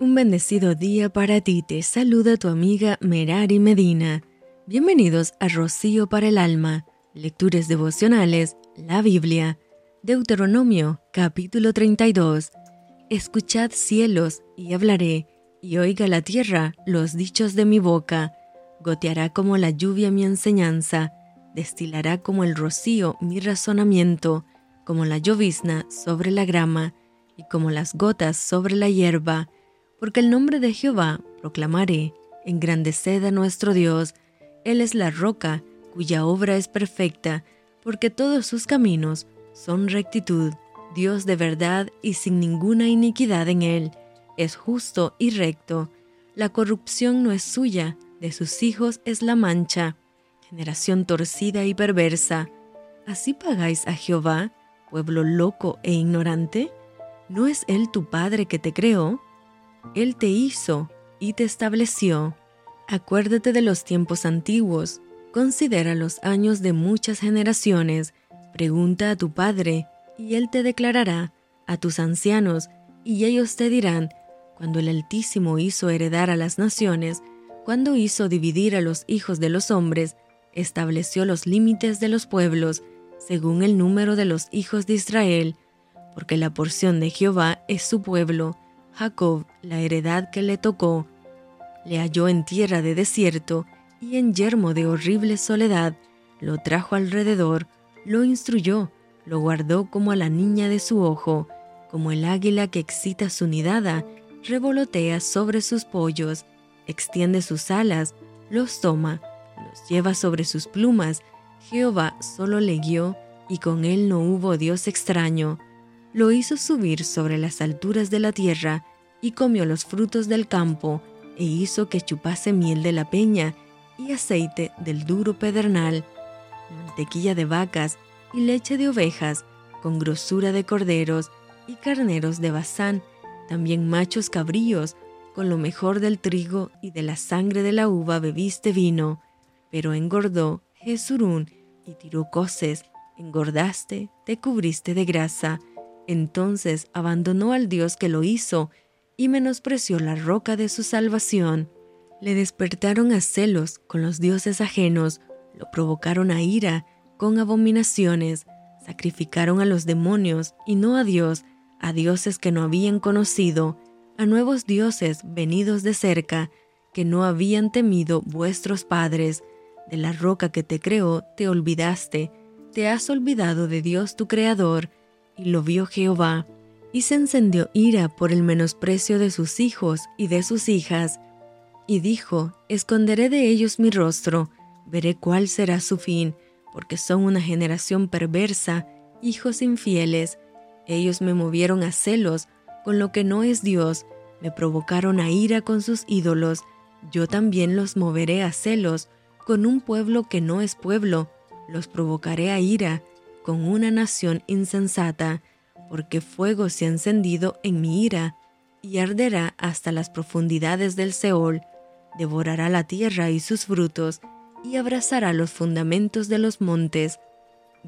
Un bendecido día para ti, te saluda tu amiga Merari Medina. Bienvenidos a Rocío para el Alma, Lecturas Devocionales, la Biblia, Deuteronomio capítulo 32. Escuchad cielos y hablaré, y oiga la tierra los dichos de mi boca. Goteará como la lluvia mi enseñanza, destilará como el rocío mi razonamiento, como la llovizna sobre la grama, y como las gotas sobre la hierba porque el nombre de Jehová proclamaré, engrandeced a nuestro Dios, Él es la roca cuya obra es perfecta, porque todos sus caminos son rectitud, Dios de verdad y sin ninguna iniquidad en Él, es justo y recto, la corrupción no es suya, de sus hijos es la mancha, generación torcida y perversa. ¿Así pagáis a Jehová, pueblo loco e ignorante? ¿No es Él tu Padre que te creó? Él te hizo y te estableció. Acuérdate de los tiempos antiguos, considera los años de muchas generaciones, pregunta a tu Padre, y Él te declarará, a tus ancianos, y ellos te dirán, cuando el Altísimo hizo heredar a las naciones, cuando hizo dividir a los hijos de los hombres, estableció los límites de los pueblos, según el número de los hijos de Israel, porque la porción de Jehová es su pueblo, Jacob la heredad que le tocó. Le halló en tierra de desierto y en yermo de horrible soledad. Lo trajo alrededor, lo instruyó, lo guardó como a la niña de su ojo, como el águila que excita su nidada, revolotea sobre sus pollos, extiende sus alas, los toma, los lleva sobre sus plumas. Jehová solo le guió, y con él no hubo Dios extraño lo hizo subir sobre las alturas de la tierra, y comió los frutos del campo, e hizo que chupase miel de la peña, y aceite del duro pedernal, mantequilla de vacas y leche de ovejas, con grosura de corderos y carneros de Bazán, también machos cabríos, con lo mejor del trigo y de la sangre de la uva bebiste vino, pero engordó Jesurún y tiró coces, engordaste, te cubriste de grasa, entonces abandonó al Dios que lo hizo y menospreció la roca de su salvación. Le despertaron a celos con los dioses ajenos, lo provocaron a ira con abominaciones, sacrificaron a los demonios y no a Dios, a dioses que no habían conocido, a nuevos dioses venidos de cerca, que no habían temido vuestros padres. De la roca que te creó te olvidaste, te has olvidado de Dios tu Creador, y lo vio Jehová, y se encendió ira por el menosprecio de sus hijos y de sus hijas, y dijo, Esconderé de ellos mi rostro, veré cuál será su fin, porque son una generación perversa, hijos infieles. Ellos me movieron a celos con lo que no es Dios, me provocaron a ira con sus ídolos, yo también los moveré a celos con un pueblo que no es pueblo, los provocaré a ira con una nación insensata, porque fuego se ha encendido en mi ira, y arderá hasta las profundidades del Seol, devorará la tierra y sus frutos, y abrazará los fundamentos de los montes.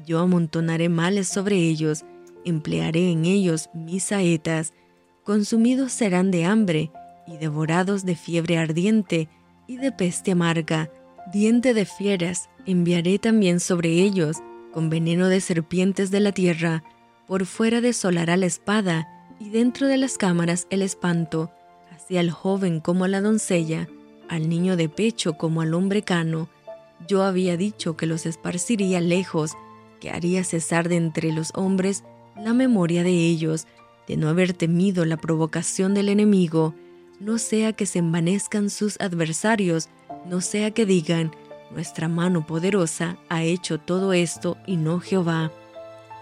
Yo amontonaré males sobre ellos, emplearé en ellos mis saetas, consumidos serán de hambre, y devorados de fiebre ardiente, y de peste amarga, diente de fieras, enviaré también sobre ellos, con veneno de serpientes de la tierra, por fuera desolará la espada, y dentro de las cámaras el espanto, así al joven como a la doncella, al niño de pecho como al hombre cano. Yo había dicho que los esparciría lejos, que haría cesar de entre los hombres la memoria de ellos, de no haber temido la provocación del enemigo, no sea que se envanezcan sus adversarios, no sea que digan, nuestra mano poderosa ha hecho todo esto y no Jehová,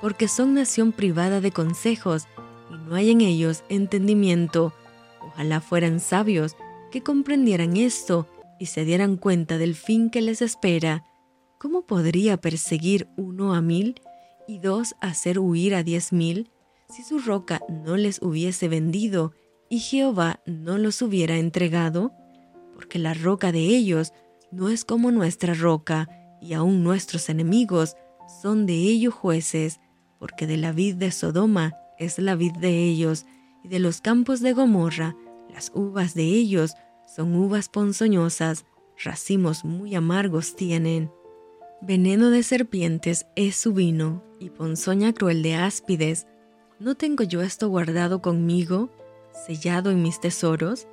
porque son nación privada de consejos y no hay en ellos entendimiento. Ojalá fueran sabios que comprendieran esto y se dieran cuenta del fin que les espera. ¿Cómo podría perseguir uno a mil y dos hacer huir a diez mil si su roca no les hubiese vendido y Jehová no los hubiera entregado? Porque la roca de ellos no es como nuestra roca, y aun nuestros enemigos son de ellos jueces, porque de la vid de Sodoma es la vid de ellos, y de los campos de Gomorra Las uvas de ellos son uvas ponzoñosas, racimos muy amargos tienen. Veneno de serpientes es su vino, y ponzoña cruel de áspides. ¿No tengo yo esto guardado conmigo, sellado en mis tesoros?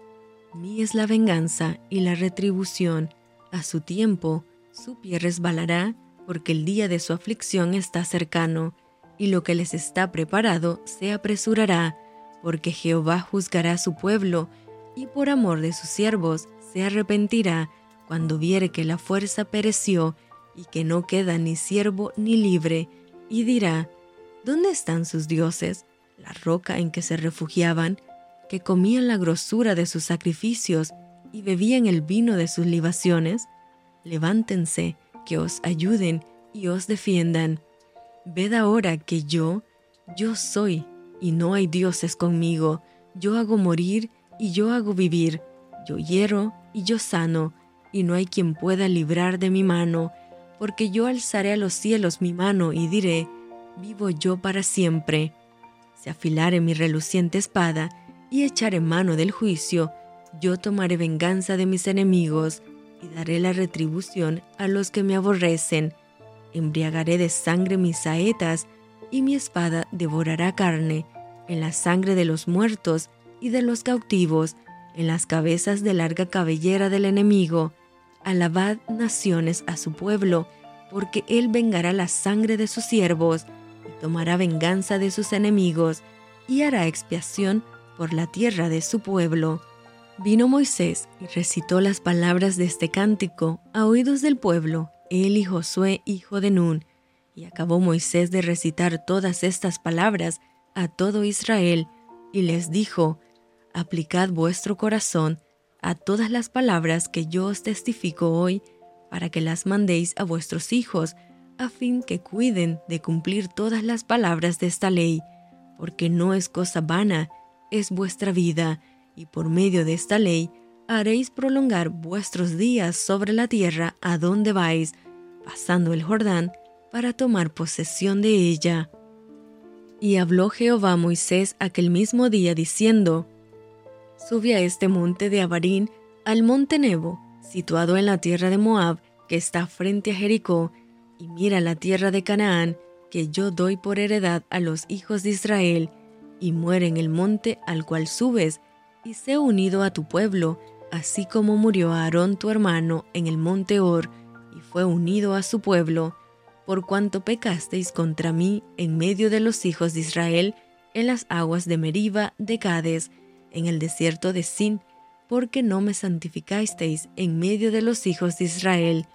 Mí es la venganza y la retribución. A su tiempo, su pie resbalará, porque el día de su aflicción está cercano, y lo que les está preparado se apresurará, porque Jehová juzgará a su pueblo, y por amor de sus siervos se arrepentirá cuando viere que la fuerza pereció y que no queda ni siervo ni libre, y dirá, ¿dónde están sus dioses, la roca en que se refugiaban, que comían la grosura de sus sacrificios y bebían el vino de sus libaciones? Levántense, que os ayuden y os defiendan. Ved ahora que yo, yo soy, y no hay dioses conmigo. Yo hago morir y yo hago vivir. Yo hiero y yo sano, y no hay quien pueda librar de mi mano porque yo alzaré a los cielos mi mano y diré, vivo yo para siempre. Si afilare mi reluciente espada y echaré mano del juicio, yo tomaré venganza de mis enemigos y daré la retribución a los que me aborrecen. Embriagaré de sangre mis saetas y mi espada devorará carne, en la sangre de los muertos y de los cautivos, en las cabezas de larga cabellera del enemigo Alabad naciones a su pueblo, porque él vengará la sangre de sus siervos, y tomará venganza de sus enemigos, y hará expiación por la tierra de su pueblo. Vino Moisés y recitó las palabras de este cántico a oídos del pueblo, él y Josué, hijo de Nun. Y acabó Moisés de recitar todas estas palabras a todo Israel, y les dijo, Aplicad vuestro corazón a todas las palabras que yo os testifico hoy, para que las mandéis a vuestros hijos, a fin que cuiden de cumplir todas las palabras de esta ley, porque no es cosa vana, es vuestra vida, y por medio de esta ley haréis prolongar vuestros días sobre la tierra a donde vais, pasando el Jordán, para tomar posesión de ella. Y habló Jehová a Moisés aquel mismo día diciendo, sube a este monte de Abarín, al monte Nebo, situado en la tierra de Moab, que está frente a Jericó, y mira la tierra de Canaán, que yo doy por heredad a los hijos de Israel, y muere en el monte al cual subes, y sé unido a tu pueblo, así como murió Aarón tu hermano en el monte Hor, y fue unido a su pueblo, por cuanto pecasteis contra mí en medio de los hijos de Israel, en las aguas de Meriba de Cades, en el desierto de Sin, porque no me santificasteis en medio de los hijos de Israel.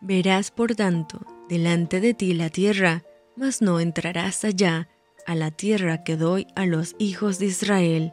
Verás, por tanto, delante de ti la tierra, mas no entrarás allá, a la tierra que doy a los hijos de Israel.